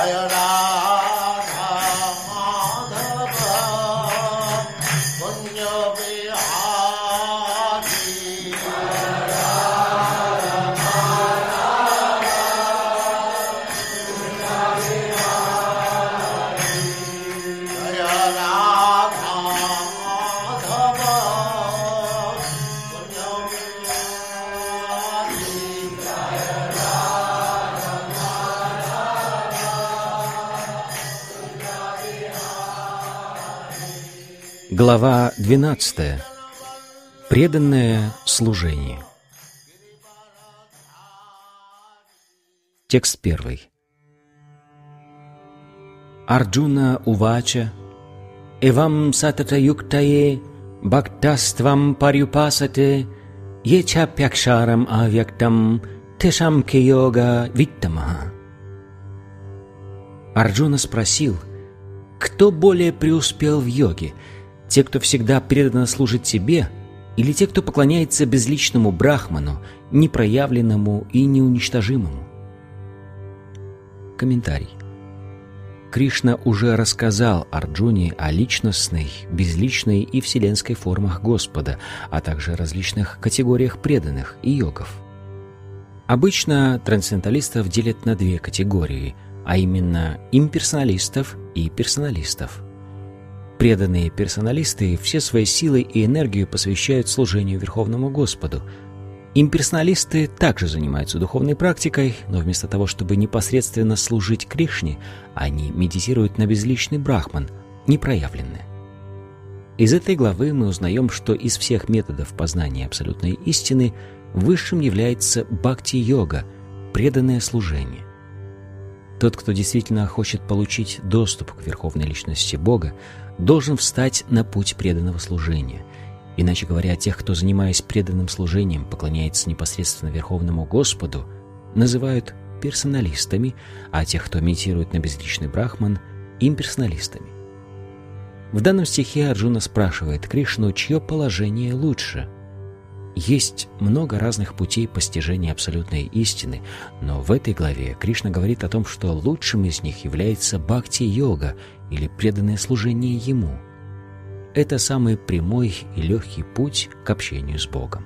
Jaya Ram. Глава 12. Преданное служение. Текст первый. Арджуна Увача Эвам сатата юктае Бхактаствам парюпасате Еча пякшарам авьяктам Тешам ке йога виттамаха. Арджуна спросил, кто более преуспел в йоге, те, кто всегда преданно служит себе, или те, кто поклоняется безличному брахману, непроявленному и неуничтожимому? Комментарий. Кришна уже рассказал Арджуне о личностной, безличной и вселенской формах Господа, а также различных категориях преданных и йогов. Обычно трансценденталистов делят на две категории, а именно имперсоналистов и персоналистов. Преданные персоналисты все свои силы и энергию посвящают служению Верховному Господу. Имперсоналисты также занимаются духовной практикой, но вместо того, чтобы непосредственно служить Кришне, они медитируют на безличный брахман, непроявленное. Из этой главы мы узнаем, что из всех методов познания абсолютной истины высшим является бхакти-йога, преданное служение. Тот, кто действительно хочет получить доступ к Верховной Личности Бога, должен встать на путь преданного служения. Иначе говоря, тех, кто, занимаясь преданным служением, поклоняется непосредственно Верховному Господу, называют персоналистами, а тех, кто имитирует на безличный брахман, имперсоналистами. В данном стихе Арджуна спрашивает Кришну, чье положение лучше – есть много разных путей постижения абсолютной истины, но в этой главе Кришна говорит о том, что лучшим из них является бхакти-йога или преданное служение Ему. Это самый прямой и легкий путь к общению с Богом.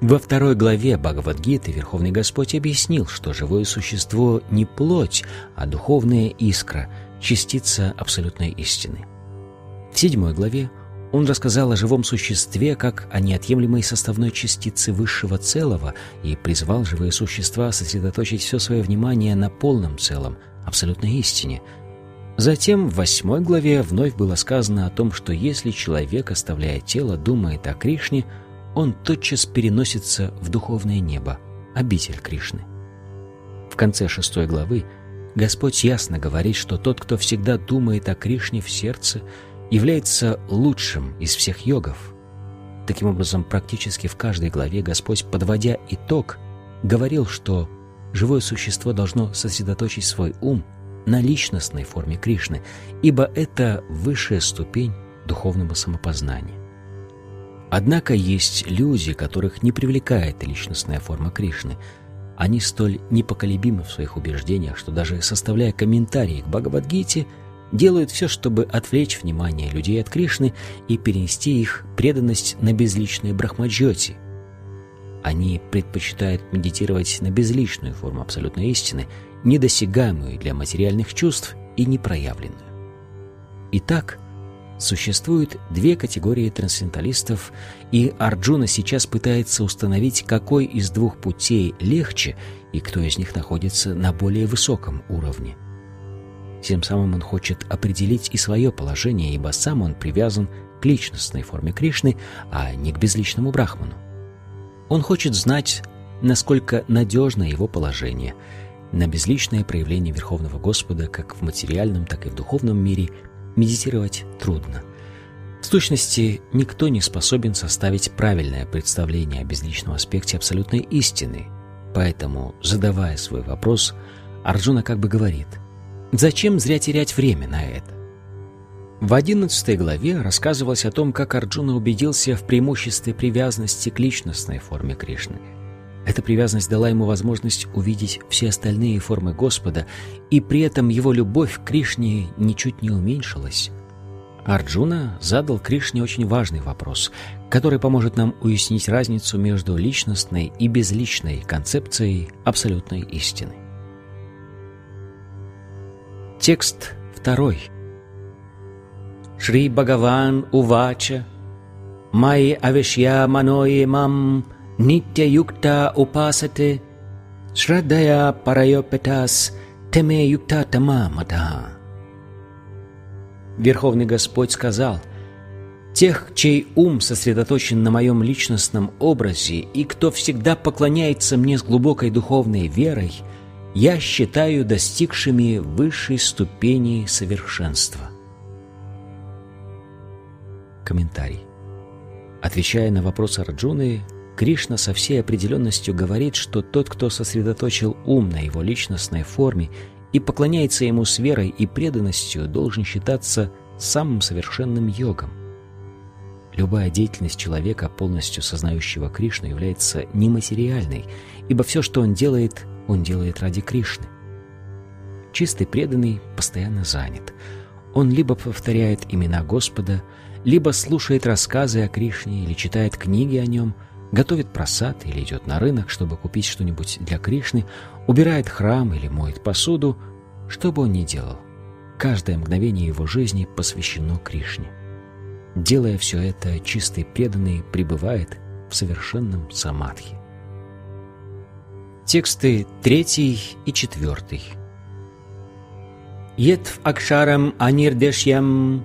Во второй главе Бхагавадгиты Верховный Господь объяснил, что живое существо не плоть, а духовная искра, частица абсолютной истины. В седьмой главе он рассказал о живом существе как о неотъемлемой составной частице высшего целого и призвал живые существа сосредоточить все свое внимание на полном целом, абсолютной истине. Затем в восьмой главе вновь было сказано о том, что если человек, оставляя тело, думает о Кришне, он тотчас переносится в духовное небо, обитель Кришны. В конце шестой главы Господь ясно говорит, что тот, кто всегда думает о Кришне в сердце – является лучшим из всех йогов. Таким образом, практически в каждой главе Господь, подводя итог, говорил, что живое существо должно сосредоточить свой ум на личностной форме Кришны, ибо это высшая ступень духовного самопознания. Однако есть люди, которых не привлекает личностная форма Кришны. Они столь непоколебимы в своих убеждениях, что даже составляя комментарии к Бхагавадгите – делают все, чтобы отвлечь внимание людей от Кришны и перенести их преданность на безличные брахмаджоти. Они предпочитают медитировать на безличную форму абсолютной истины, недосягаемую для материальных чувств и непроявленную. Итак, существует две категории трансценденталистов, и Арджуна сейчас пытается установить, какой из двух путей легче и кто из них находится на более высоком уровне. Тем самым он хочет определить и свое положение, ибо сам он привязан к личностной форме Кришны, а не к безличному брахману. Он хочет знать, насколько надежно его положение. На безличное проявление Верховного Господа как в материальном, так и в духовном мире медитировать трудно. В сущности, никто не способен составить правильное представление о безличном аспекте абсолютной истины. Поэтому, задавая свой вопрос, Арджуна как бы говорит – Зачем зря терять время на это? В одиннадцатой главе рассказывалось о том, как Арджуна убедился в преимуществе привязанности к личностной форме Кришны. Эта привязанность дала ему возможность увидеть все остальные формы Господа, и при этом его любовь к Кришне ничуть не уменьшилась. Арджуна задал Кришне очень важный вопрос, который поможет нам уяснить разницу между личностной и безличной концепцией абсолютной истины. Текст второй. Шри Бхагаван Увача Майи Авишья Манои Мам Нитя Юкта Упасате Шрадая Парайопетас Теме Юкта Тама Мата Верховный Господь сказал, «Тех, чей ум сосредоточен на моем личностном образе и кто всегда поклоняется мне с глубокой духовной верой, я считаю достигшими высшей ступени совершенства». Комментарий. Отвечая на вопрос Арджуны, Кришна со всей определенностью говорит, что тот, кто сосредоточил ум на его личностной форме и поклоняется ему с верой и преданностью, должен считаться самым совершенным йогом. Любая деятельность человека, полностью сознающего Кришну, является нематериальной, ибо все, что он делает, он делает ради Кришны. Чистый преданный постоянно занят. Он либо повторяет имена Господа, либо слушает рассказы о Кришне или читает книги о нем, готовит просад или идет на рынок, чтобы купить что-нибудь для Кришны, убирает храм или моет посуду, что бы он ни делал. Каждое мгновение его жизни посвящено Кришне. Делая все это, чистый преданный пребывает в совершенном самадхи. Тексты третий и четвертый. Етв акшарам анирдешьям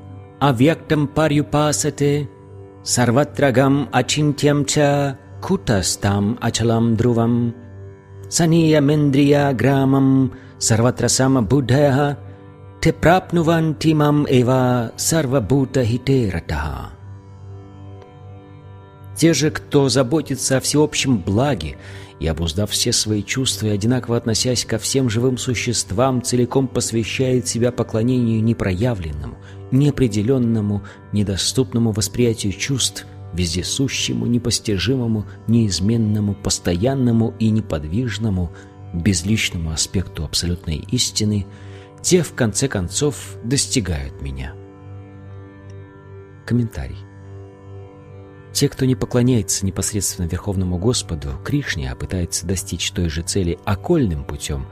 сарватрагам ачинтям ча кутастам ачалам друвам сания мендрия грамам сарватрасама будхая те прапнуванти мам эва сарвабута хитератаха. Те же, кто заботится о всеобщем благе и, обуздав все свои чувства и одинаково относясь ко всем живым существам, целиком посвящает себя поклонению непроявленному, неопределенному, недоступному восприятию чувств, вездесущему, непостижимому, неизменному, постоянному и неподвижному, безличному аспекту абсолютной истины, те, в конце концов, достигают меня. Комментарий. Те, кто не поклоняется непосредственно Верховному Господу, Кришне, а пытается достичь той же цели окольным путем,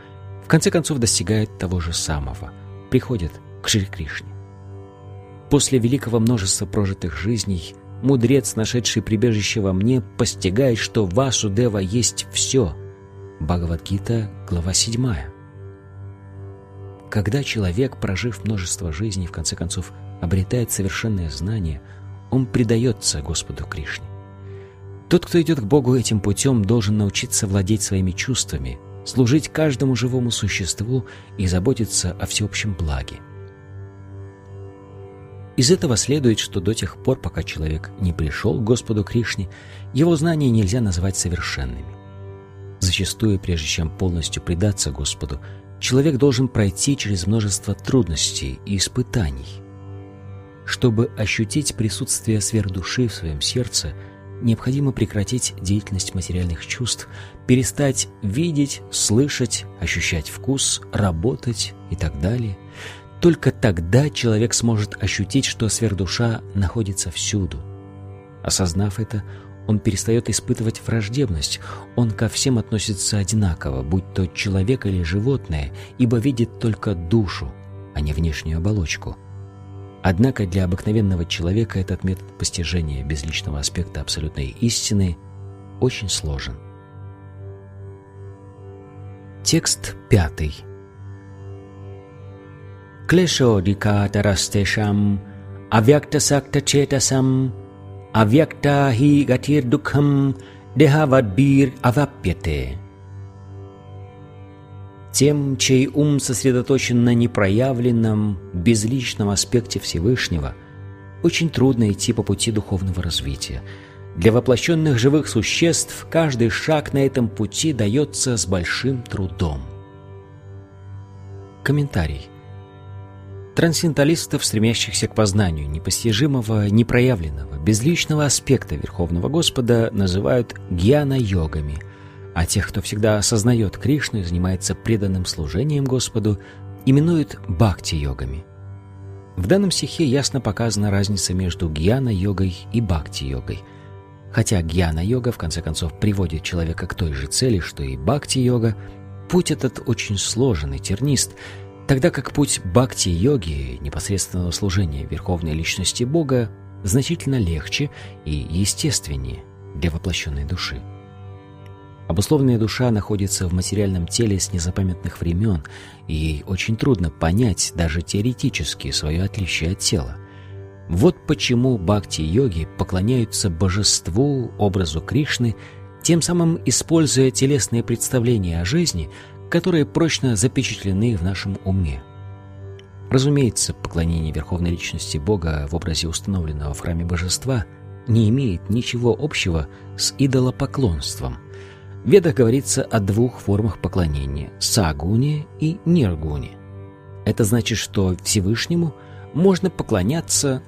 в конце концов достигают того же самого, приходят к Шри Кришне. После великого множества прожитых жизней мудрец, нашедший прибежище во мне, постигает, что Васудева есть все. Бхагавадгита, глава 7. Когда человек, прожив множество жизней, в конце концов обретает совершенное знание – он предается Господу Кришне. Тот, кто идет к Богу этим путем, должен научиться владеть своими чувствами, служить каждому живому существу и заботиться о всеобщем благе. Из этого следует, что до тех пор, пока человек не пришел к Господу Кришне, его знания нельзя назвать совершенными. Зачастую, прежде чем полностью предаться Господу, человек должен пройти через множество трудностей и испытаний. Чтобы ощутить присутствие сверхдуши в своем сердце, необходимо прекратить деятельность материальных чувств, перестать видеть, слышать, ощущать вкус, работать и так далее. Только тогда человек сможет ощутить, что сверхдуша находится всюду. Осознав это, он перестает испытывать враждебность, он ко всем относится одинаково, будь то человек или животное, ибо видит только душу, а не внешнюю оболочку – Однако для обыкновенного человека этот метод постижения безличного аспекта абсолютной истины очень сложен. Текст пятый. Клешо дикатарастешам авьякта сакта четасам авьякта хи гатир дукхам дехавадбир авапьяте тем, чей ум сосредоточен на непроявленном, безличном аспекте Всевышнего, очень трудно идти по пути духовного развития. Для воплощенных живых существ каждый шаг на этом пути дается с большим трудом. Комментарий. Трансценденталистов, стремящихся к познанию непостижимого, непроявленного, безличного аспекта Верховного Господа, называют гьяна-йогами – а тех, кто всегда осознает Кришну и занимается преданным служением Господу, именуют бхакти-йогами. В данном стихе ясно показана разница между гьяна-йогой и бхакти-йогой. Хотя гьяна-йога, в конце концов, приводит человека к той же цели, что и бхакти-йога, путь этот очень сложен и тернист, тогда как путь бхакти-йоги, непосредственного служения Верховной Личности Бога, значительно легче и естественнее для воплощенной души. Обусловленная душа находится в материальном теле с незапамятных времен, и ей очень трудно понять даже теоретически свое отличие от тела. Вот почему бхакти-йоги поклоняются божеству, образу Кришны, тем самым используя телесные представления о жизни, которые прочно запечатлены в нашем уме. Разумеется, поклонение Верховной Личности Бога в образе установленного в храме божества не имеет ничего общего с идолопоклонством – в Ведах говорится о двух формах поклонения – сагуне и ниргуне. Это значит, что Всевышнему можно поклоняться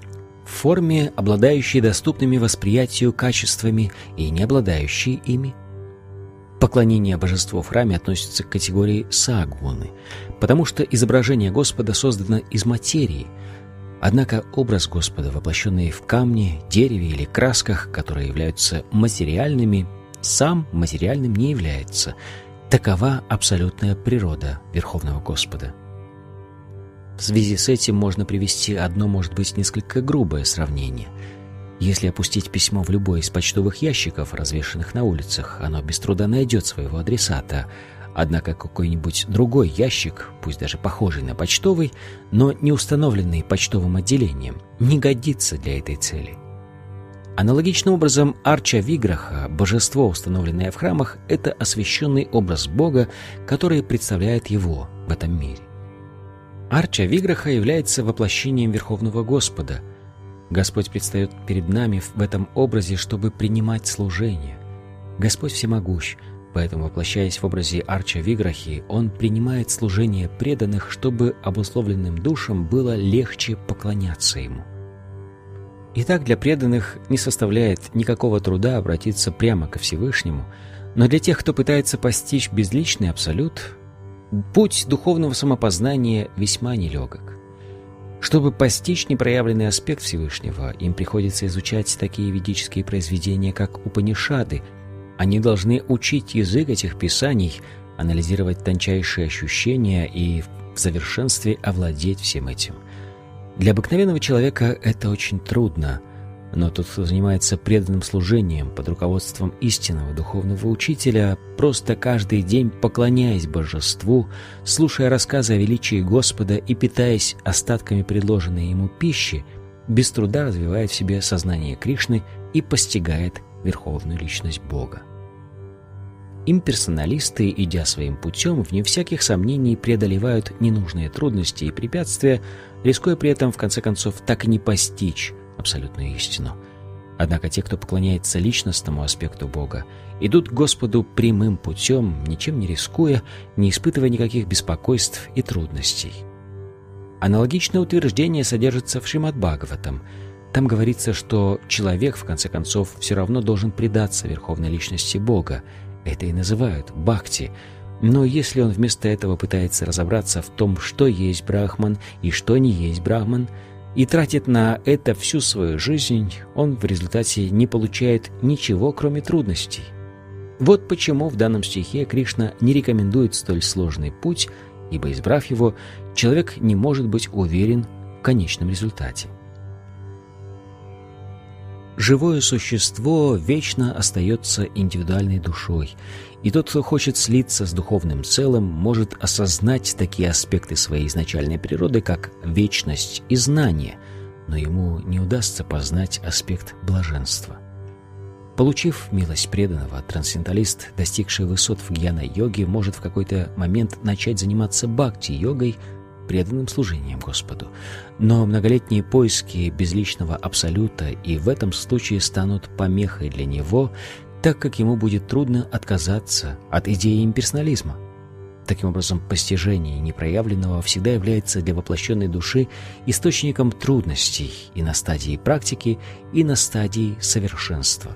в форме, обладающей доступными восприятию качествами и не обладающей ими. Поклонение божеству в храме относится к категории сагуны, потому что изображение Господа создано из материи, Однако образ Господа, воплощенный в камне, дереве или красках, которые являются материальными, сам материальным не является. Такова абсолютная природа Верховного Господа. В связи с этим можно привести одно, может быть, несколько грубое сравнение. Если опустить письмо в любой из почтовых ящиков, развешанных на улицах, оно без труда найдет своего адресата. Однако какой-нибудь другой ящик, пусть даже похожий на почтовый, но не установленный почтовым отделением, не годится для этой цели. Аналогичным образом Арча Виграха, божество, установленное в храмах, это освященный образ Бога, который представляет его в этом мире. Арча Виграха является воплощением Верховного Господа. Господь предстает перед нами в этом образе, чтобы принимать служение. Господь всемогущ, поэтому, воплощаясь в образе Арча Виграхи, Он принимает служение преданных, чтобы обусловленным душам было легче поклоняться Ему. Итак, для преданных не составляет никакого труда обратиться прямо ко Всевышнему, но для тех, кто пытается постичь безличный абсолют, путь духовного самопознания весьма нелегок. Чтобы постичь непроявленный аспект Всевышнего, им приходится изучать такие ведические произведения, как Упанишады. Они должны учить язык этих писаний, анализировать тончайшие ощущения и в совершенстве овладеть всем этим. Для обыкновенного человека это очень трудно, но тот, кто занимается преданным служением под руководством истинного духовного учителя, просто каждый день поклоняясь божеству, слушая рассказы о величии Господа и питаясь остатками предложенной ему пищи, без труда развивает в себе сознание Кришны и постигает верховную личность Бога. Имперсоналисты, идя своим путем, вне всяких сомнений преодолевают ненужные трудности и препятствия, рискуя при этом, в конце концов, так и не постичь абсолютную истину. Однако те, кто поклоняется личностному аспекту Бога, идут к Господу прямым путем, ничем не рискуя, не испытывая никаких беспокойств и трудностей. Аналогичное утверждение содержится в Шримад Бхагаватам. Там говорится, что человек, в конце концов, все равно должен предаться верховной личности Бога, это и называют бхакти. Но если он вместо этого пытается разобраться в том, что есть брахман и что не есть брахман, и тратит на это всю свою жизнь, он в результате не получает ничего, кроме трудностей. Вот почему в данном стихе Кришна не рекомендует столь сложный путь, ибо, избрав его, человек не может быть уверен в конечном результате. Живое существо вечно остается индивидуальной душой, и тот, кто хочет слиться с духовным целым, может осознать такие аспекты своей изначальной природы, как вечность и знание, но ему не удастся познать аспект блаженства. Получив милость преданного, трансценденталист, достигший высот в гьяна-йоге, может в какой-то момент начать заниматься бхакти-йогой – преданным служением Господу. Но многолетние поиски безличного абсолюта и в этом случае станут помехой для него, так как ему будет трудно отказаться от идеи имперсонализма. Таким образом, постижение непроявленного всегда является для воплощенной души источником трудностей и на стадии практики, и на стадии совершенства.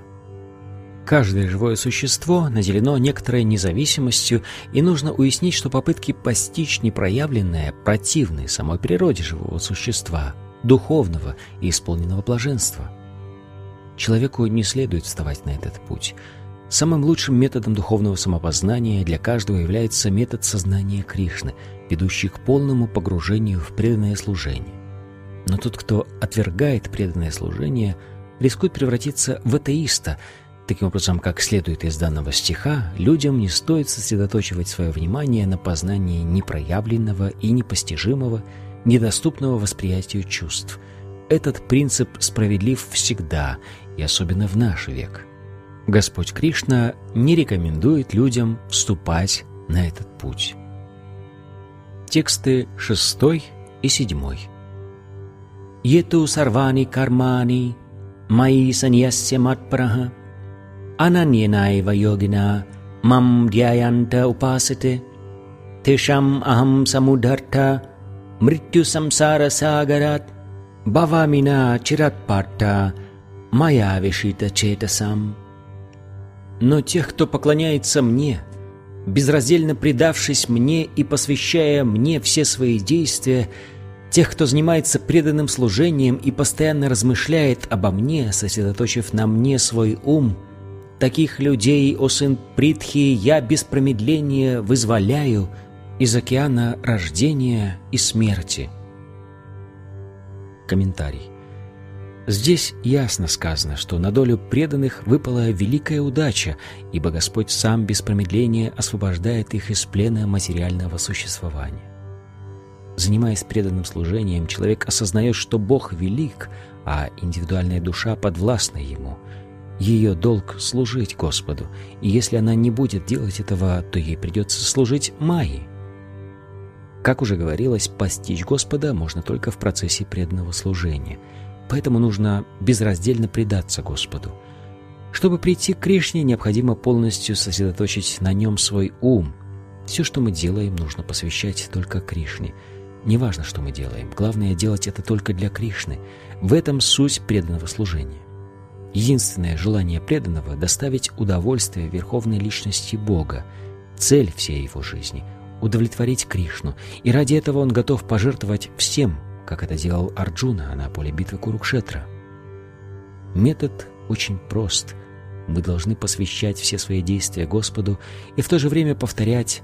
Каждое живое существо наделено некоторой независимостью, и нужно уяснить, что попытки постичь непроявленное противны самой природе живого существа, духовного и исполненного блаженства. Человеку не следует вставать на этот путь. Самым лучшим методом духовного самопознания для каждого является метод сознания Кришны, ведущий к полному погружению в преданное служение. Но тот, кто отвергает преданное служение, рискует превратиться в атеиста – Таким образом, как следует из данного стиха, людям не стоит сосредоточивать свое внимание на познании непроявленного и непостижимого, недоступного восприятию чувств. Этот принцип справедлив всегда, и особенно в наш век. Господь Кришна не рекомендует людям вступать на этот путь. Тексты 6 и 7. «Ету сарвани кармани, мои саньясья матпараха, अनन्येनैव योगिना मम ध्यायान्त उपासते तेषाम् अहं समुद्धर्थ मृत्युसंसारसागरात् भवामि न चिरत्पार्थ моя вишита чейтасам. Но тех, кто поклоняется мне, безраздельно предавшись мне и посвящая мне все свои действия, тех, кто занимается преданным служением и постоянно размышляет обо мне, сосредоточив на мне свой ум, Таких людей, о сын Притхи, я без промедления вызволяю из океана рождения и смерти. Комментарий. Здесь ясно сказано, что на долю преданных выпала великая удача, ибо Господь сам без промедления освобождает их из плена материального существования. Занимаясь преданным служением, человек осознает, что Бог велик, а индивидуальная душа подвластна Ему – ее долг — служить Господу, и если она не будет делать этого, то ей придется служить Майе. Как уже говорилось, постичь Господа можно только в процессе преданного служения, поэтому нужно безраздельно предаться Господу. Чтобы прийти к Кришне, необходимо полностью сосредоточить на нем свой ум. Все, что мы делаем, нужно посвящать только Кришне. Неважно, что мы делаем, главное делать это только для Кришны. В этом суть преданного служения. Единственное желание преданного — доставить удовольствие верховной личности Бога, цель всей его жизни — удовлетворить Кришну, и ради этого он готов пожертвовать всем, как это делал Арджуна на поле битвы Курукшетра. Метод очень прост. Мы должны посвящать все свои действия Господу и в то же время повторять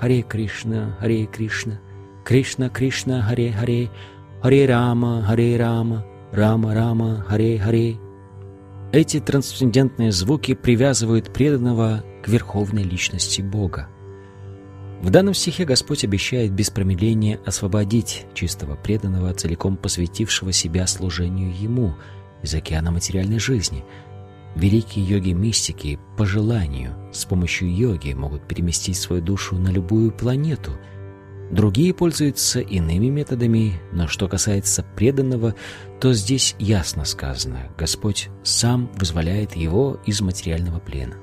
«Харе Кришна, Харе Кришна, Кришна Кришна, Харе Харе, Харе Рама, Харе Рама, Рама Рама, Харе Харе». Эти трансцендентные звуки привязывают преданного к верховной личности Бога. В данном стихе Господь обещает без промедления освободить чистого преданного, целиком посвятившего себя служению Ему из океана материальной жизни. Великие йоги-мистики по желанию с помощью йоги могут переместить свою душу на любую планету – Другие пользуются иными методами, но что касается преданного, то здесь ясно сказано, Господь сам вызволяет его из материального плена.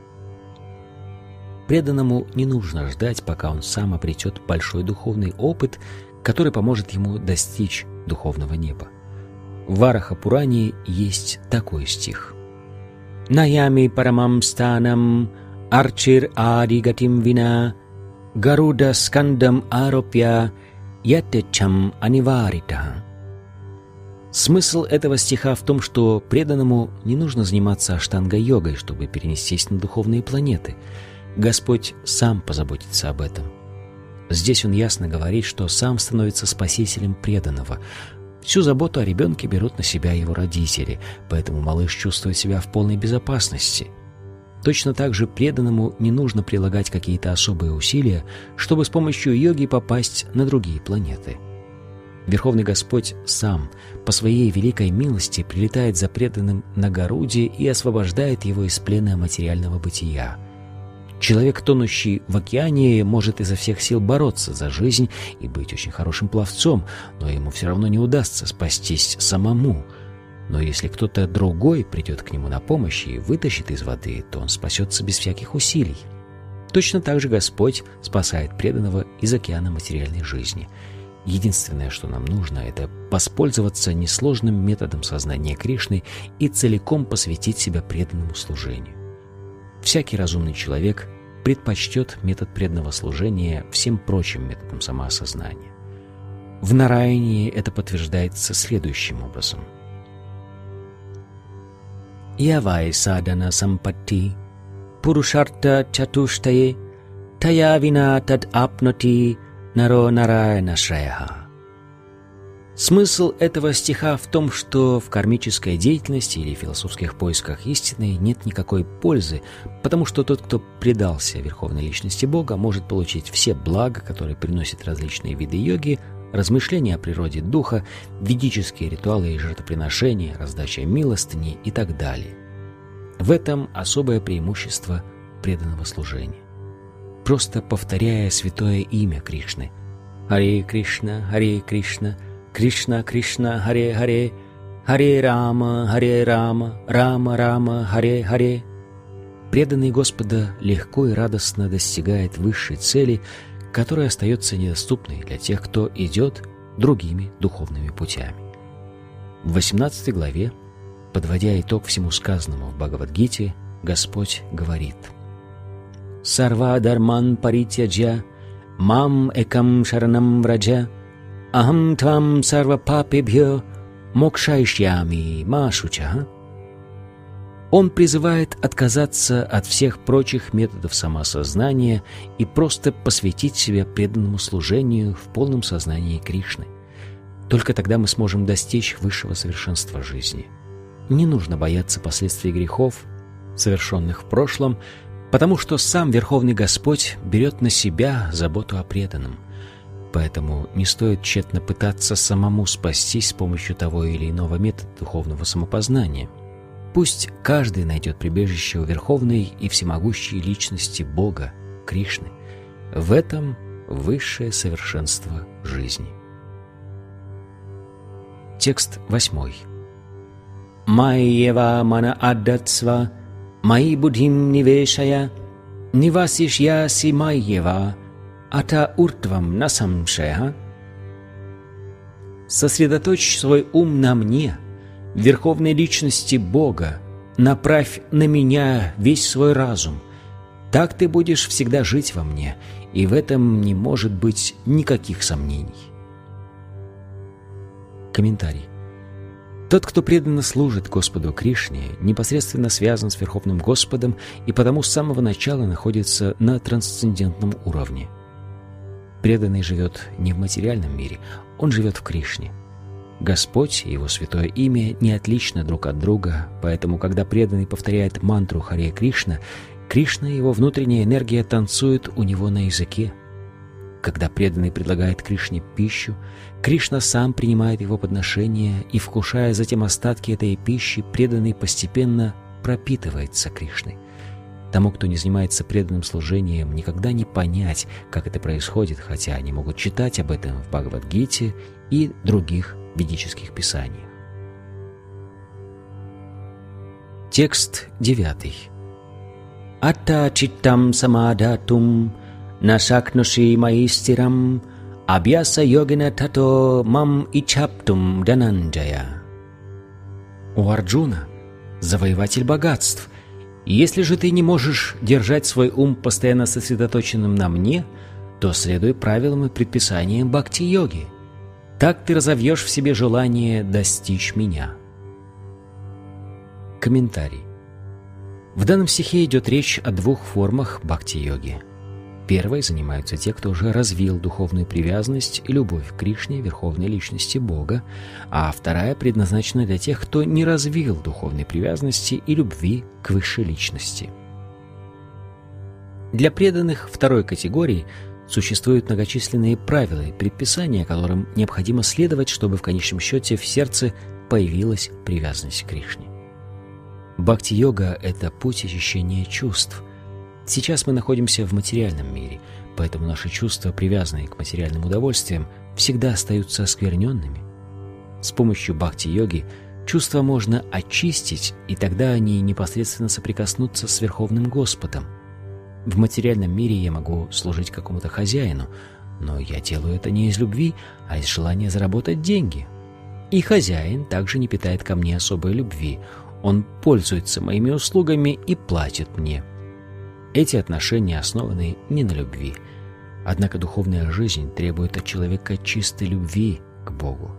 Преданному не нужно ждать, пока он сам обретет большой духовный опыт, который поможет ему достичь духовного неба. В Вараха Пуране есть такой стих. «Наями парамам станам арчир аригатим вина Гаруда скандам аропья ятечам аниварита. Смысл этого стиха в том, что преданному не нужно заниматься аштанга-йогой, чтобы перенестись на духовные планеты. Господь сам позаботится об этом. Здесь он ясно говорит, что сам становится спасителем преданного. Всю заботу о ребенке берут на себя его родители, поэтому малыш чувствует себя в полной безопасности – Точно так же преданному не нужно прилагать какие-то особые усилия, чтобы с помощью йоги попасть на другие планеты. Верховный Господь сам по своей великой милости прилетает за преданным на Горуде и освобождает его из плена материального бытия. Человек, тонущий в океане, может изо всех сил бороться за жизнь и быть очень хорошим пловцом, но ему все равно не удастся спастись самому – но если кто-то другой придет к нему на помощь и вытащит из воды, то он спасется без всяких усилий. Точно так же Господь спасает преданного из океана материальной жизни. Единственное, что нам нужно, это воспользоваться несложным методом сознания Кришны и целиком посвятить себя преданному служению. всякий разумный человек предпочтет метод преданного служения всем прочим методам самоосознания. В Нараянии это подтверждается следующим образом. Пурушарта чатуштае тая вина тад апноти наро нараяна шреха. Смысл этого стиха в том, что в кармической деятельности или философских поисках истины нет никакой пользы, потому что тот, кто предался Верховной Личности Бога, может получить все блага, которые приносят различные виды йоги, размышления о природе духа, ведические ритуалы и жертвоприношения, раздача милостыни и так далее. В этом особое преимущество преданного служения. Просто повторяя святое имя Кришны – Харе Кришна, Харе Кришна – Кришна, Кришна, Харе, Харе, Харе Рама, Харе Рама, Рама, Рама, Харе, Харе. Преданный Господа легко и радостно достигает высшей цели, которая остается недоступной для тех, кто идет другими духовными путями. В 18 главе, подводя итог всему сказанному в Бхагавадгите, Господь говорит «Сарва дарман паритяджа, мам экам шаранам враджа, Ахам твам сарва папебхё мокшайшьями машуча. Он призывает отказаться от всех прочих методов самосознания и просто посвятить себя преданному служению в полном сознании Кришны. Только тогда мы сможем достичь высшего совершенства жизни. Не нужно бояться последствий грехов, совершенных в прошлом, потому что сам Верховный Господь берет на себя заботу о преданном – Поэтому не стоит тщетно пытаться самому спастись с помощью того или иного метода духовного самопознания. Пусть каждый найдет прибежище у Верховной и Всемогущей Личности Бога, Кришны. В этом высшее совершенство жизни. Текст восьмой. Майева мана аддатсва, мои будхим нивешая, нивасишьяси майева, ата уртвам насамшеха. Сосредоточь свой ум на мне, верховной личности Бога, направь на меня весь свой разум. Так ты будешь всегда жить во мне, и в этом не может быть никаких сомнений. Комментарий. Тот, кто преданно служит Господу Кришне, непосредственно связан с Верховным Господом и потому с самого начала находится на трансцендентном уровне – Преданный живет не в материальном мире, он живет в Кришне. Господь и Его святое имя не отличны друг от друга, поэтому, когда преданный повторяет мантру Харе Кришна, Кришна и его внутренняя энергия танцуют у него на языке. Когда преданный предлагает Кришне пищу, Кришна сам принимает его подношение, и, вкушая затем остатки этой пищи, преданный постепенно пропитывается Кришной. Тому, кто не занимается преданным служением, никогда не понять, как это происходит, хотя они могут читать об этом в Бхагавадгите и других ведических писаниях. Текст девятый. Атта читтам самадатум нашакнуши маистирам абьяса йогина тато мам ичаптум дананджая. У Арджуна, завоеватель богатств, если же ты не можешь держать свой ум постоянно сосредоточенным на мне, то следуй правилам и предписаниям бхакти-йоги. Так ты разовьешь в себе желание достичь меня. Комментарий. В данном стихе идет речь о двух формах бхакти-йоги – Первой занимаются те, кто уже развил духовную привязанность и любовь к Кришне, Верховной Личности Бога, а вторая предназначена для тех, кто не развил духовной привязанности и любви к Высшей Личности. Для преданных второй категории существуют многочисленные правила и предписания, которым необходимо следовать, чтобы в конечном счете в сердце появилась привязанность к Кришне. Бхакти-йога – это путь очищения чувств – Сейчас мы находимся в материальном мире, поэтому наши чувства, привязанные к материальным удовольствиям, всегда остаются оскверненными. С помощью бхакти-йоги чувства можно очистить, и тогда они непосредственно соприкоснутся с Верховным Господом. В материальном мире я могу служить какому-то хозяину, но я делаю это не из любви, а из желания заработать деньги. И хозяин также не питает ко мне особой любви. Он пользуется моими услугами и платит мне – Эти отношения основаны не на любви. Однако духовная жизнь требует от человека чистой любви к Богу.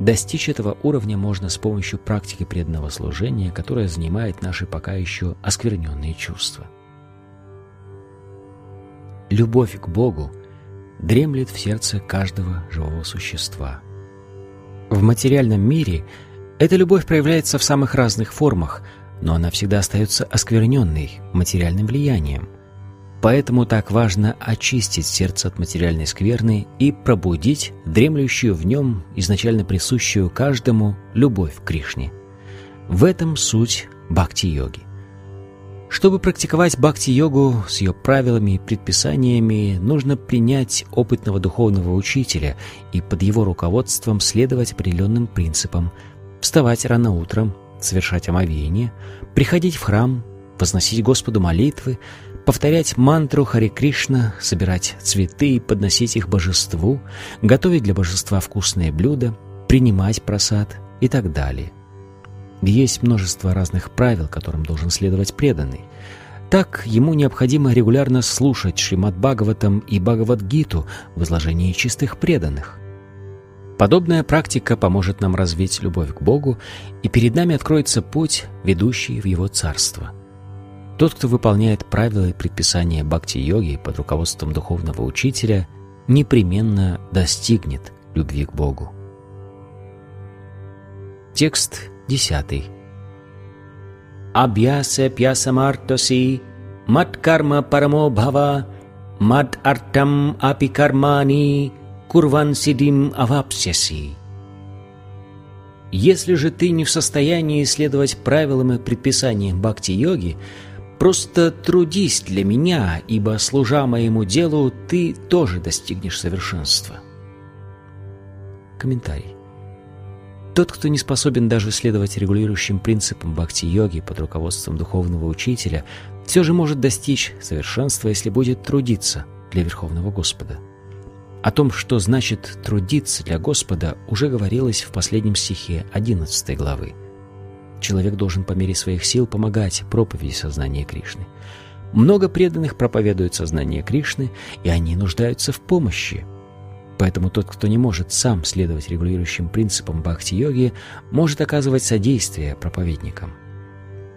Достичь этого уровня можно с помощью практики преданного служения, которая занимает наши пока еще оскверненные чувства. Любовь к Богу дремлет в сердце каждого живого существа. В материальном мире эта любовь проявляется в самых разных формах – но она всегда остается оскверненной материальным влиянием. Поэтому так важно очистить сердце от материальной скверны и пробудить дремлющую в нем, изначально присущую каждому, любовь к Кришне. В этом суть бхакти-йоги. Чтобы практиковать бхакти-йогу с ее правилами и предписаниями, нужно принять опытного духовного учителя и под его руководством следовать определенным принципам, вставать рано утром, совершать омовение, приходить в храм, возносить Господу молитвы, повторять мантру Хари Кришна, собирать цветы и подносить их божеству, готовить для божества вкусные блюда, принимать просад и так далее. Есть множество разных правил, которым должен следовать преданный. Так, ему необходимо регулярно слушать Шримад Бхагаватам и Бхагавадгиту в изложении чистых преданных. Подобная практика поможет нам развить любовь к Богу, и перед нами откроется путь, ведущий в Его Царство. Тот, кто выполняет правила и предписания бхакти-йоги под руководством духовного учителя, непременно достигнет любви к Богу. Текст 10. Абьяса пьясамартоси мат карма парамо бхава мат артам апи кармани курван сидим авапсяси. Если же ты не в состоянии следовать правилам и предписаниям бхакти-йоги, просто трудись для меня, ибо, служа моему делу, ты тоже достигнешь совершенства. Комментарий. Тот, кто не способен даже следовать регулирующим принципам бхакти-йоги под руководством духовного учителя, все же может достичь совершенства, если будет трудиться для Верховного Господа. О том, что значит «трудиться для Господа», уже говорилось в последнем стихе 11 главы. Человек должен по мере своих сил помогать проповеди сознания Кришны. Много преданных проповедуют сознание Кришны, и они нуждаются в помощи. Поэтому тот, кто не может сам следовать регулирующим принципам бхакти-йоги, может оказывать содействие проповедникам.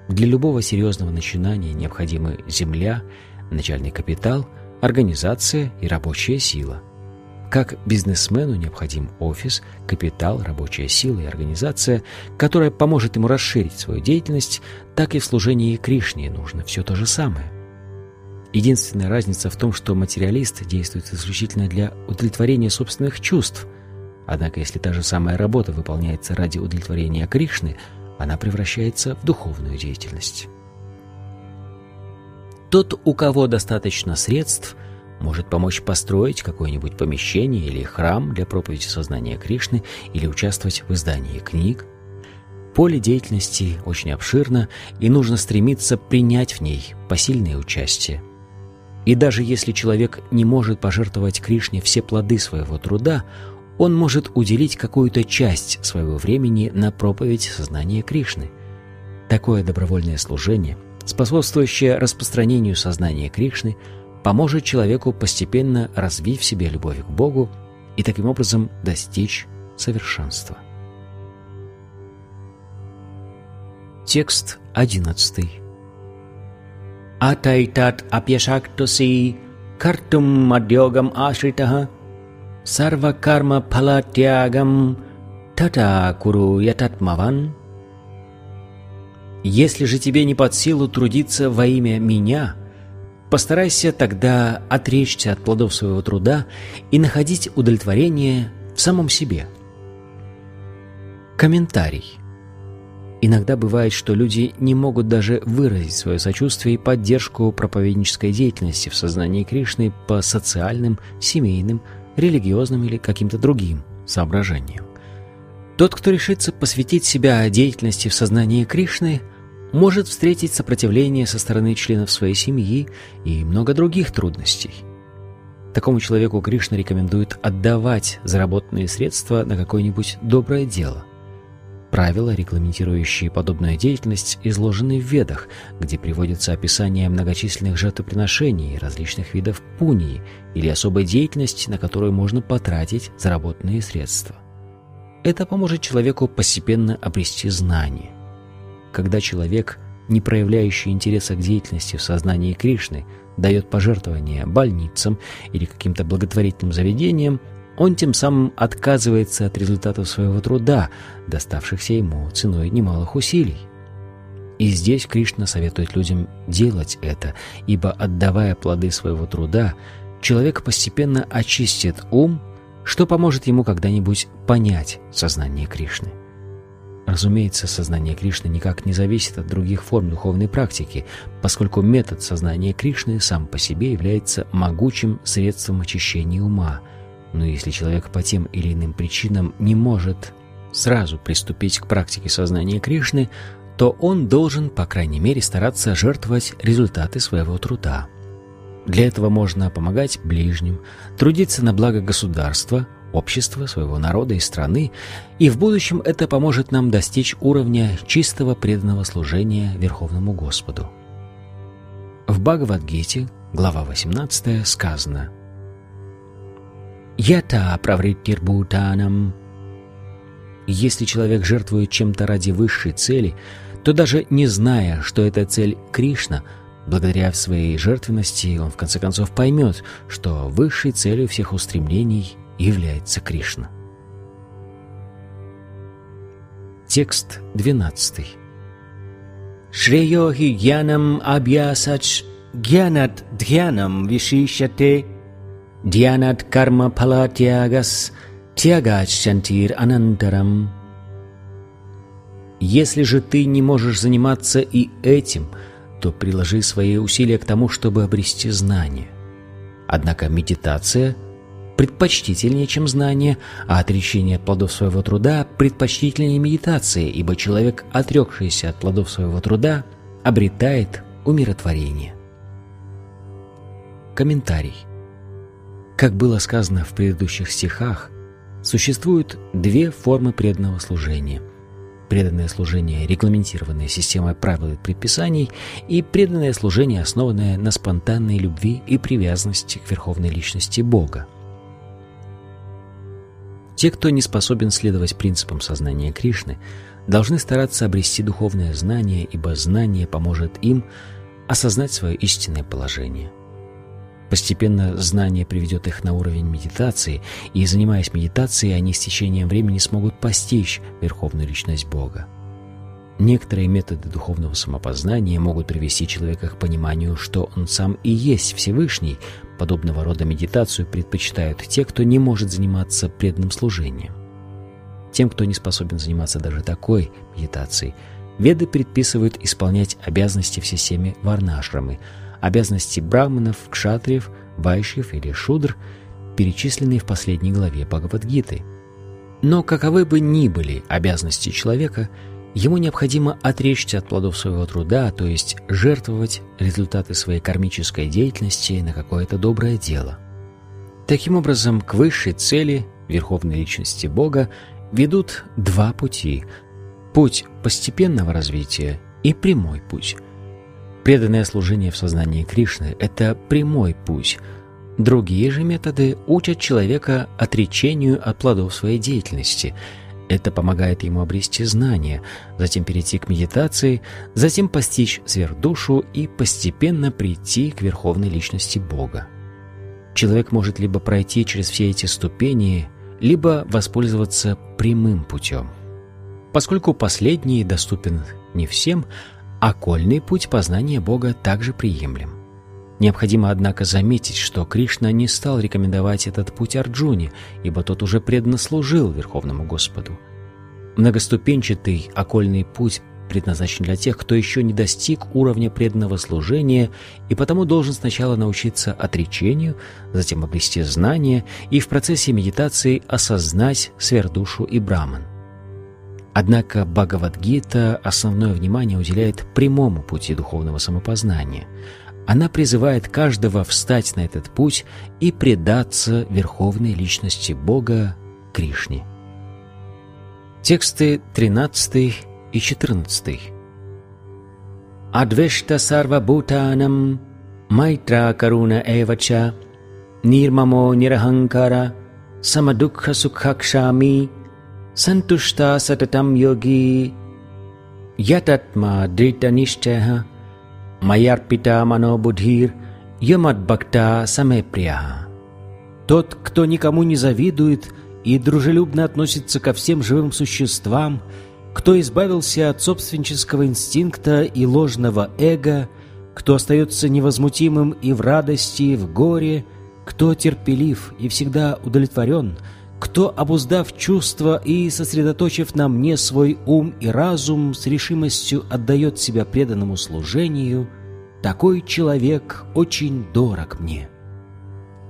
Для любого серьезного начинания необходимы земля, начальный капитал, организация и рабочая сила – как бизнесмену необходим офис, капитал, рабочая сила и организация, которая поможет ему расширить свою деятельность, так и в служении Кришне нужно все то же самое. Единственная разница в том, что материалист действует исключительно для удовлетворения собственных чувств. Однако, если та же самая работа выполняется ради удовлетворения Кришны, она превращается в духовную деятельность. Тот, у кого достаточно средств – может помочь построить какое-нибудь помещение или храм для проповеди сознания Кришны или участвовать в издании книг. Поле деятельности очень обширно, и нужно стремиться принять в ней посильное участие. И даже если человек не может пожертвовать Кришне все плоды своего труда, он может уделить какую-то часть своего времени на проповедь сознания Кришны. Такое добровольное служение, способствующее распространению сознания Кришны – поможет человеку постепенно развить в себе любовь к Богу и таким образом достичь совершенства. Текст 11. Картум мадьогам ашритаха сарва карма палатягам тата куру ятатмаван Если же тебе не под силу трудиться во имя Меня – Постарайся тогда отречься от плодов своего труда и находить удовлетворение в самом себе. Комментарий. Иногда бывает, что люди не могут даже выразить свое сочувствие и поддержку проповеднической деятельности в сознании Кришны по социальным, семейным, религиозным или каким-то другим соображениям. Тот, кто решится посвятить себя деятельности в сознании Кришны – может встретить сопротивление со стороны членов своей семьи и много других трудностей. Такому человеку Кришна рекомендует отдавать заработанные средства на какое-нибудь доброе дело. Правила, регламентирующие подобную деятельность, изложены в Ведах, где приводится описание многочисленных жертвоприношений, различных видов пунии или особой деятельности, на которую можно потратить заработанные средства. Это поможет человеку постепенно обрести знания. Когда человек, не проявляющий интереса к деятельности в сознании Кришны, дает пожертвования больницам или каким-то благотворительным заведениям, он тем самым отказывается от результатов своего труда, доставшихся ему ценой немалых усилий. И здесь Кришна советует людям делать это, ибо отдавая плоды своего труда, человек постепенно очистит ум, что поможет ему когда-нибудь понять сознание Кришны. Разумеется, сознание Кришны никак не зависит от других форм духовной практики, поскольку метод сознания Кришны сам по себе является могучим средством очищения ума – но если человек по тем или иным причинам не может сразу приступить к практике сознания Кришны, то он должен, по крайней мере, стараться жертвовать результаты своего труда. Для этого можно помогать ближним, трудиться на благо государства, общества, своего народа и страны, и в будущем это поможет нам достичь уровня чистого преданного служения Верховному Господу. В Бхагавадгите, глава 18, сказано – Ята правриттирбутанам. Если человек жертвует чем-то ради высшей цели, то даже не зная, что эта цель Кришна, благодаря своей жертвенности он в конце концов поймет, что высшей целью всех устремлений является Кришна. Текст 12. Шреё хи гьянам абьясач гьянат дхьянам вишишате Дьянат карма палатьягас тягач шантир анантарам. Если же ты не можешь заниматься и этим, то приложи свои усилия к тому, чтобы обрести знание. Однако медитация предпочтительнее, чем знание, а отречение от плодов своего труда предпочтительнее медитации, ибо человек, отрекшийся от плодов своего труда, обретает умиротворение. Комментарий. Как было сказано в предыдущих стихах, существуют две формы преданного служения. Преданное служение, регламентированное системой правил и предписаний, и преданное служение, основанное на спонтанной любви и привязанности к верховной личности Бога. Те, кто не способен следовать принципам сознания Кришны, должны стараться обрести духовное знание, ибо знание поможет им осознать свое истинное положение – Постепенно знание приведет их на уровень медитации, и, занимаясь медитацией, они с течением времени смогут постичь Верховную Личность Бога. Некоторые методы духовного самопознания могут привести человека к пониманию, что он сам и есть Всевышний. Подобного рода медитацию предпочитают те, кто не может заниматься преданным служением. Тем, кто не способен заниматься даже такой медитацией, Веды предписывают исполнять обязанности в системе Варнашрамы – обязанности браманов, кшатриев, вайшьев или шудр, перечисленные в последней главе Бхагавадгиты. Но каковы бы ни были обязанности человека, ему необходимо отречься от плодов своего труда, то есть жертвовать результаты своей кармической деятельности на какое-то доброе дело. Таким образом, к высшей цели, верховной личности Бога, ведут два пути – путь постепенного развития и прямой путь – Преданное служение в сознании Кришны – это прямой путь. Другие же методы учат человека отречению от плодов своей деятельности. Это помогает ему обрести знания, затем перейти к медитации, затем постичь сверхдушу и постепенно прийти к верховной личности Бога. Человек может либо пройти через все эти ступени, либо воспользоваться прямым путем. Поскольку последний доступен не всем – окольный путь познания Бога также приемлем. Необходимо, однако, заметить, что Кришна не стал рекомендовать этот путь Арджуне, ибо тот уже преданно служил Верховному Господу. Многоступенчатый окольный путь предназначен для тех, кто еще не достиг уровня преданного служения и потому должен сначала научиться отречению, затем обрести знания и в процессе медитации осознать сверхдушу и браман. Однако Бхагавадгита основное внимание уделяет прямому пути духовного самопознания. Она призывает каждого встать на этот путь и предаться верховной личности Бога Кришне. Тексты 13 и 14. Адвешта сарва бутанам майтра каруна эвача нирмамо нираханкара самадукха сукхакшами сататам йоги ятатма дританишчаха майарпита манобудхир ямадбакта самеприя. Тот, кто никому не завидует и дружелюбно относится ко всем живым существам, кто избавился от собственнического инстинкта и ложного эго, кто остается невозмутимым и в радости, и в горе, кто терпелив и всегда удовлетворен, кто, обуздав чувства и сосредоточив на мне свой ум и разум, с решимостью отдает себя преданному служению, такой человек очень дорог мне.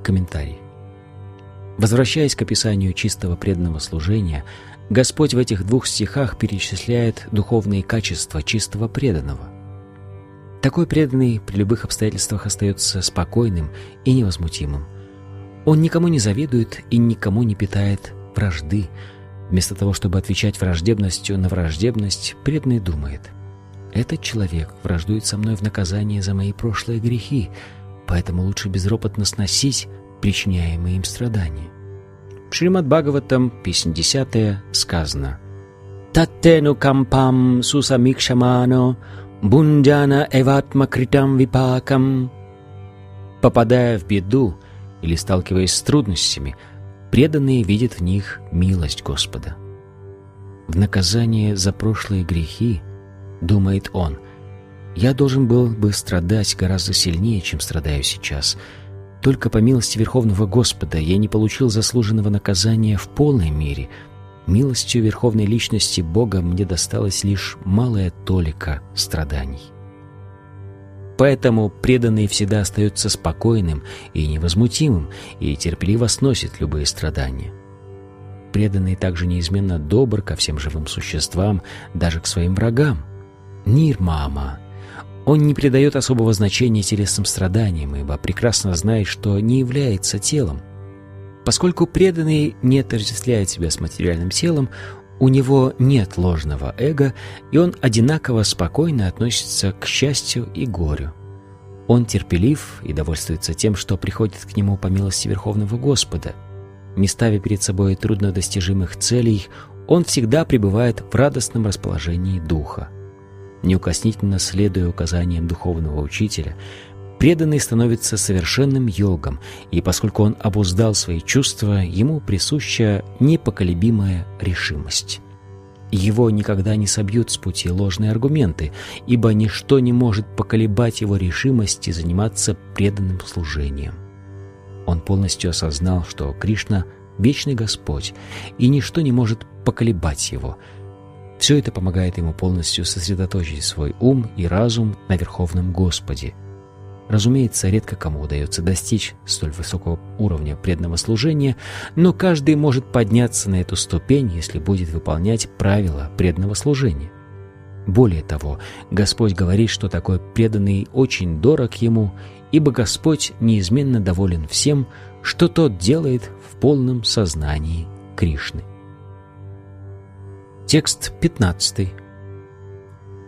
Комментарий. Возвращаясь к описанию чистого преданного служения, Господь в этих двух стихах перечисляет духовные качества чистого преданного. Такой преданный при любых обстоятельствах остается спокойным и невозмутимым. Он никому не завидует и никому не питает вражды. Вместо того, чтобы отвечать враждебностью на враждебность, преданный думает «Этот человек враждует со мной в наказание за мои прошлые грехи, поэтому лучше безропотно сносить причиняемые им страдания. В Шримад Бхагаватам, песня 10, сказано «Таттену кампам сусамикшамано бунджана эватма критам випакам» Попадая в беду или сталкиваясь с трудностями, преданные видят в них милость Господа. В наказание за прошлые грехи, думает он, я должен был бы страдать гораздо сильнее, чем страдаю сейчас – только по милости Верховного Господа я не получил заслуженного наказания в полной мере. Милостью Верховной Личности Бога мне досталось лишь малая толика страданий. Поэтому преданный всегда остается спокойным и невозмутимым и терпеливо сносит любые страдания. Преданный также неизменно добр ко всем живым существам, даже к своим врагам. Нирмама он не придает особого значения телесным страданиям, ибо прекрасно знает, что не является телом. Поскольку преданный не отождествляет себя с материальным телом, у него нет ложного эго, и он одинаково спокойно относится к счастью и горю. Он терпелив и довольствуется тем, что приходит к нему по милости Верховного Господа. Не ставя перед собой труднодостижимых целей, он всегда пребывает в радостном расположении духа неукоснительно следуя указаниям духовного учителя, преданный становится совершенным йогом, и поскольку он обуздал свои чувства, ему присуща непоколебимая решимость. Его никогда не собьют с пути ложные аргументы, ибо ничто не может поколебать его решимости заниматься преданным служением. Он полностью осознал, что Кришна — вечный Господь, и ничто не может поколебать его — все это помогает ему полностью сосредоточить свой ум и разум на Верховном Господе. Разумеется, редко кому удается достичь столь высокого уровня преданного служения, но каждый может подняться на эту ступень, если будет выполнять правила преданного служения. Более того, Господь говорит, что такой преданный очень дорог Ему, ибо Господь неизменно доволен всем, что Тот делает в полном сознании Кришны. Текст 15.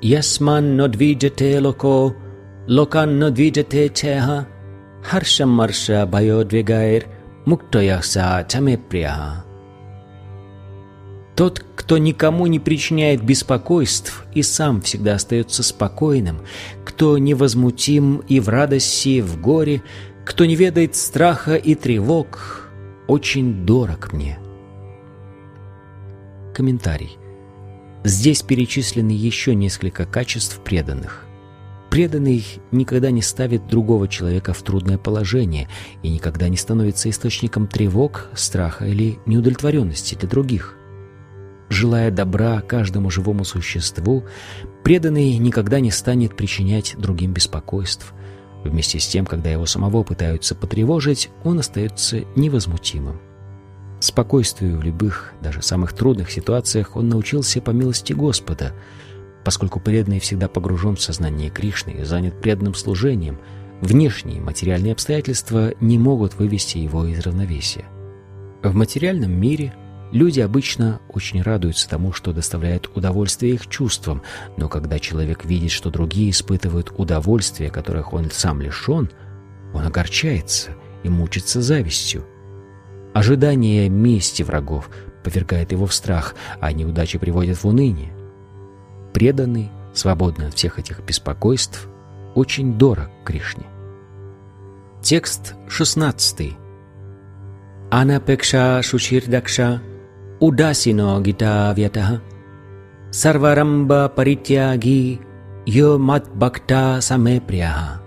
Ясман нодвиджате локо, локан нодвиджате чеха, харшам марша байодвигайр, муктояхса чамеприяха. Тот, кто никому не причиняет беспокойств и сам всегда остается спокойным, кто невозмутим и в радости, и в горе, кто не ведает страха и тревог, очень дорог мне. Комментарий. Здесь перечислены еще несколько качеств преданных. Преданный никогда не ставит другого человека в трудное положение и никогда не становится источником тревог, страха или неудовлетворенности для других. Желая добра каждому живому существу, преданный никогда не станет причинять другим беспокойств. Вместе с тем, когда его самого пытаются потревожить, он остается невозмутимым. Спокойствию в любых, даже самых трудных ситуациях он научился по милости Господа, поскольку преданный всегда погружен в сознание Кришны и занят преданным служением, внешние материальные обстоятельства не могут вывести его из равновесия. В материальном мире Люди обычно очень радуются тому, что доставляет удовольствие их чувствам, но когда человек видит, что другие испытывают удовольствие, которых он сам лишен, он огорчается и мучится завистью. Ожидание мести врагов повергает его в страх, а неудачи приводят в уныние. Преданный, свободный от всех этих беспокойств, очень дорог Кришне. Текст 16. Анапекша Шучирдакша Удасино Гита Вятаха Сарварамба Паритяги Йо Мат Бхакта Самеприяха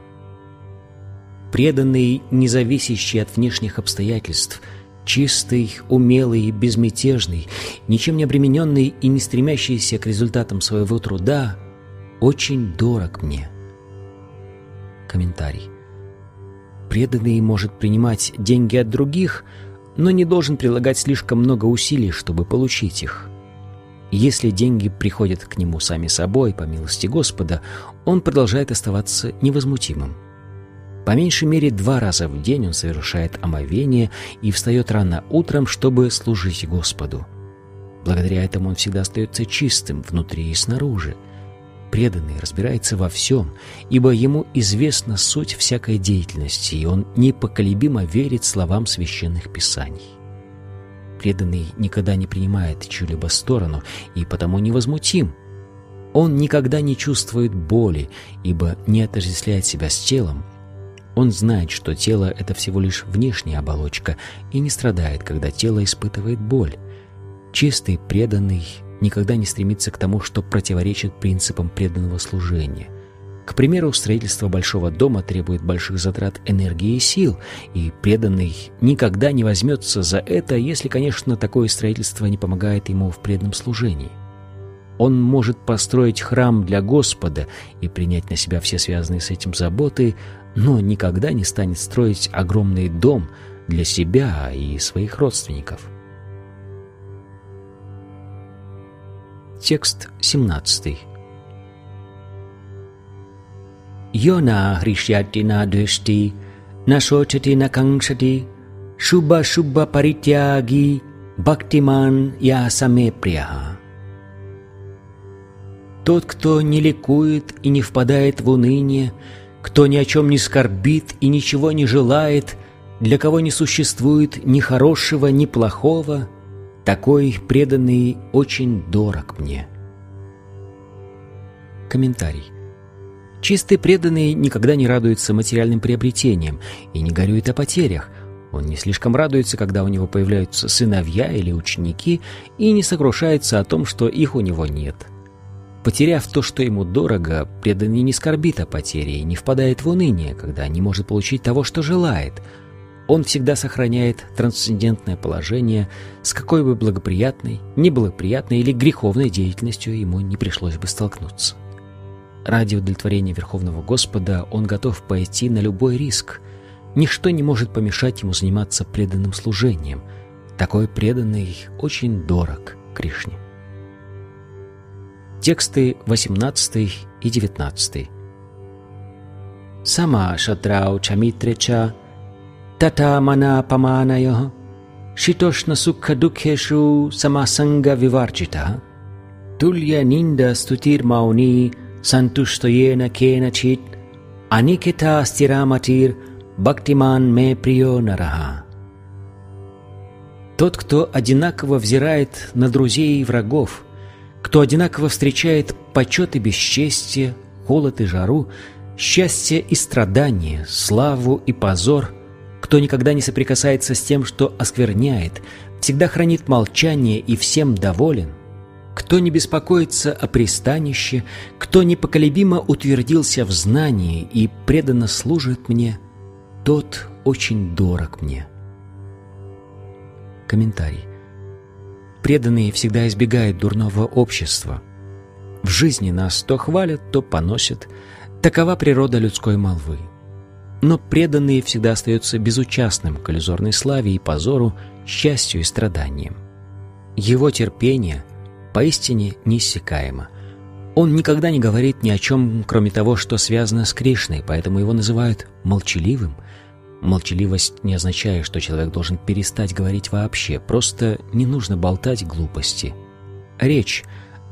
Преданный, независящий от внешних обстоятельств, чистый, умелый и безмятежный, ничем не обремененный и не стремящийся к результатам своего труда, очень дорог мне. Комментарий. Преданный может принимать деньги от других – но не должен прилагать слишком много усилий, чтобы получить их. Если деньги приходят к нему сами собой, по милости Господа, он продолжает оставаться невозмутимым. По меньшей мере два раза в день он совершает омовение и встает рано утром, чтобы служить Господу. Благодаря этому он всегда остается чистым внутри и снаружи – преданный разбирается во всем, ибо ему известна суть всякой деятельности, и он непоколебимо верит словам священных писаний. Преданный никогда не принимает чью-либо сторону и потому невозмутим. Он никогда не чувствует боли, ибо не отождествляет себя с телом. Он знает, что тело — это всего лишь внешняя оболочка, и не страдает, когда тело испытывает боль. Чистый, преданный никогда не стремится к тому, что противоречит принципам преданного служения. К примеру, строительство большого дома требует больших затрат энергии и сил, и преданный никогда не возьмется за это, если, конечно, такое строительство не помогает ему в преданном служении. Он может построить храм для Господа и принять на себя все связанные с этим заботы, но никогда не станет строить огромный дом для себя и своих родственников. Текст 17. Йона хришяти на дешти, на шочати на шуба шуба паритяги, бхактиман я саме пряха. Тот, кто не ликует и не впадает в уныние, кто ни о чем не скорбит и ничего не желает, для кого не существует ни хорошего, ни плохого — такой преданный очень дорог мне. Комментарий. Чистый преданный никогда не радуется материальным приобретениям и не горюет о потерях. Он не слишком радуется, когда у него появляются сыновья или ученики, и не сокрушается о том, что их у него нет. Потеряв то, что ему дорого, преданный не скорбит о потере и не впадает в уныние, когда не может получить того, что желает – он всегда сохраняет трансцендентное положение, с какой бы благоприятной, неблагоприятной или греховной деятельностью ему не пришлось бы столкнуться. Ради удовлетворения Верховного Господа он готов пойти на любой риск. Ничто не может помешать ему заниматься преданным служением. Такой преданный очень дорог Кришне. Тексты 18 и 19. Сама шатрау чамитреча Tata mana pamanayo shitoshna sukha dukheshu samasanga vivarjita tulya ninda stutir mauni santushtoyena kenachit aniketa стирamatir бхактиман ме прио нараха. Тот, кто одинаково взирает на друзей и врагов, кто одинаково встречает почет и бесчестие, холод и жару, счастье и страдание, славу и позор, кто никогда не соприкасается с тем, что оскверняет, всегда хранит молчание и всем доволен, кто не беспокоится о пристанище, кто непоколебимо утвердился в знании и преданно служит мне, тот очень дорог мне. Комментарий. Преданные всегда избегают дурного общества. В жизни нас то хвалят, то поносят. Такова природа людской молвы. Но преданный всегда остается безучастным к иллюзорной славе и позору, счастью и страданиям. Его терпение поистине неиссякаемо. Он никогда не говорит ни о чем, кроме того, что связано с Кришной, поэтому его называют молчаливым. Молчаливость не означает, что человек должен перестать говорить вообще, просто не нужно болтать глупости. Речь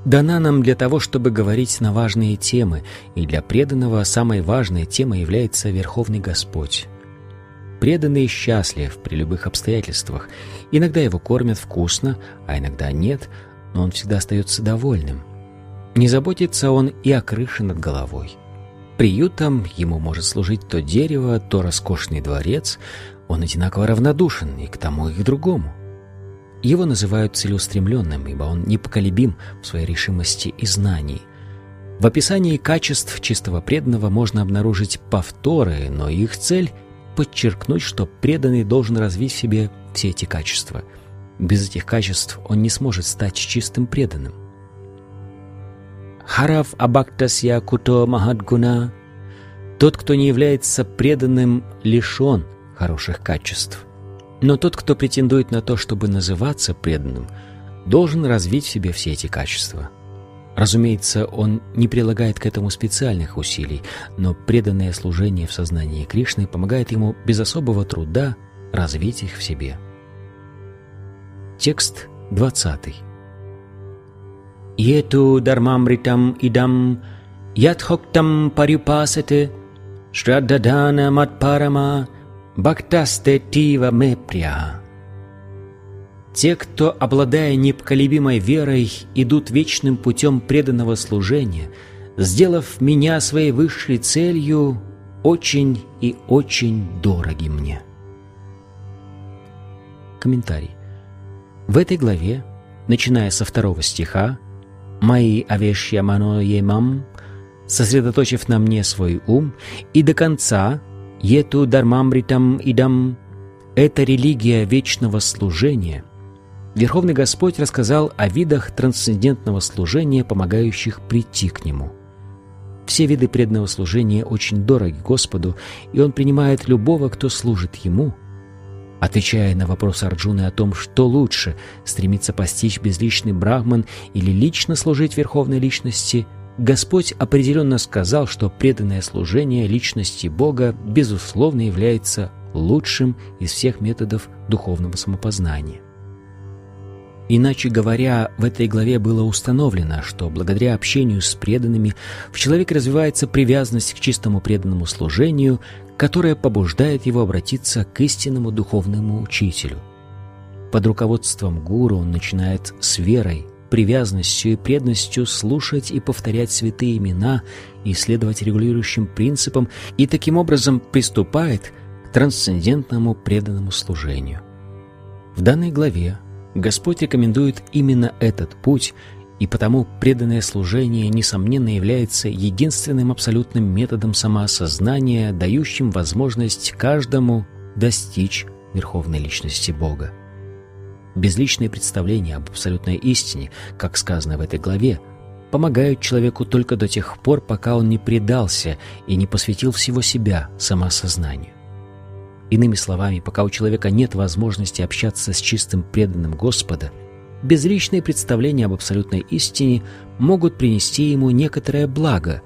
дана нам для того, чтобы говорить на важные темы, и для преданного самой важной темой является Верховный Господь. Преданный счастлив при любых обстоятельствах. Иногда его кормят вкусно, а иногда нет, но он всегда остается довольным. Не заботится он и о крыше над головой. Приютом ему может служить то дерево, то роскошный дворец. Он одинаково равнодушен и к тому, и к другому. Его называют целеустремленным, ибо он непоколебим в своей решимости и знании. В описании качеств чистого преданного можно обнаружить повторы, но их цель — подчеркнуть, что преданный должен развить в себе все эти качества. Без этих качеств он не сможет стать чистым преданным. Харав абактасья куто махадгуна. Тот, кто не является преданным, лишен хороших качеств. Но тот, кто претендует на то, чтобы называться преданным, должен развить в себе все эти качества. Разумеется, он не прилагает к этому специальных усилий, но преданное служение в сознании Кришны помогает ему без особого труда развить их в себе. Текст 20. Ету дармамритам идам ятхоктам парюпасате шраддадана матпарама бхактасте тива меприя. Те, кто, обладая непоколебимой верой, идут вечным путем преданного служения, сделав меня своей высшей целью, очень и очень дороги мне. Комментарий. В этой главе, начиная со второго стиха, мои овешья маноемам, сосредоточив на мне свой ум, и до конца ету дармамритам идам это религия вечного служения. Верховный Господь рассказал о видах трансцендентного служения, помогающих прийти к Нему. Все виды преданного служения очень дороги Господу, и Он принимает любого, кто служит Ему – Отвечая на вопрос Арджуны о том, что лучше – стремиться постичь безличный брахман или лично служить Верховной Личности, Господь определенно сказал, что преданное служение личности Бога безусловно является лучшим из всех методов духовного самопознания. Иначе говоря, в этой главе было установлено, что благодаря общению с преданными в человеке развивается привязанность к чистому преданному служению, которая побуждает его обратиться к истинному духовному учителю. Под руководством гуру он начинает с верой, привязанностью и преданностью слушать и повторять святые имена и следовать регулирующим принципам и таким образом приступает к трансцендентному преданному служению. В данной главе Господь рекомендует именно этот путь – и потому преданное служение, несомненно, является единственным абсолютным методом самоосознания, дающим возможность каждому достичь верховной личности Бога. Безличные представления об абсолютной истине, как сказано в этой главе, помогают человеку только до тех пор, пока он не предался и не посвятил всего себя самоосознанию. Иными словами, пока у человека нет возможности общаться с чистым преданным Господа – безличные представления об абсолютной истине могут принести ему некоторое благо.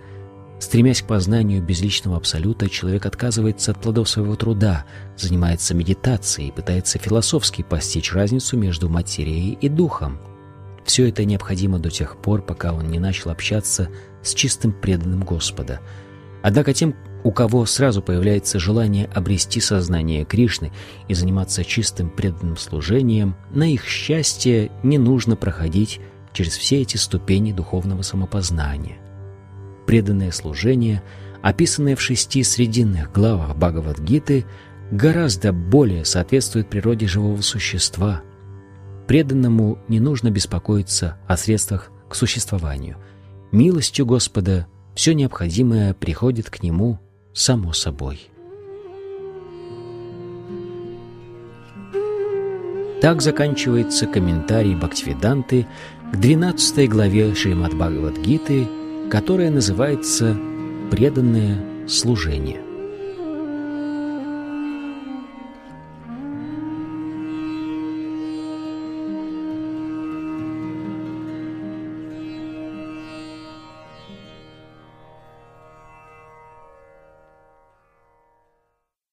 Стремясь к познанию безличного абсолюта, человек отказывается от плодов своего труда, занимается медитацией и пытается философски постичь разницу между материей и духом. Все это необходимо до тех пор, пока он не начал общаться с чистым преданным Господа. Однако тем, у кого сразу появляется желание обрести сознание Кришны и заниматься чистым преданным служением, на их счастье не нужно проходить через все эти ступени духовного самопознания. Преданное служение, описанное в шести срединных главах Бхагавадгиты, гораздо более соответствует природе живого существа. Преданному не нужно беспокоиться о средствах к существованию. Милостью Господа все необходимое приходит к Нему – само собой. Так заканчивается комментарий Бхактивиданты к 12 главе Шримад Бхагавадгиты, которая называется «Преданное служение».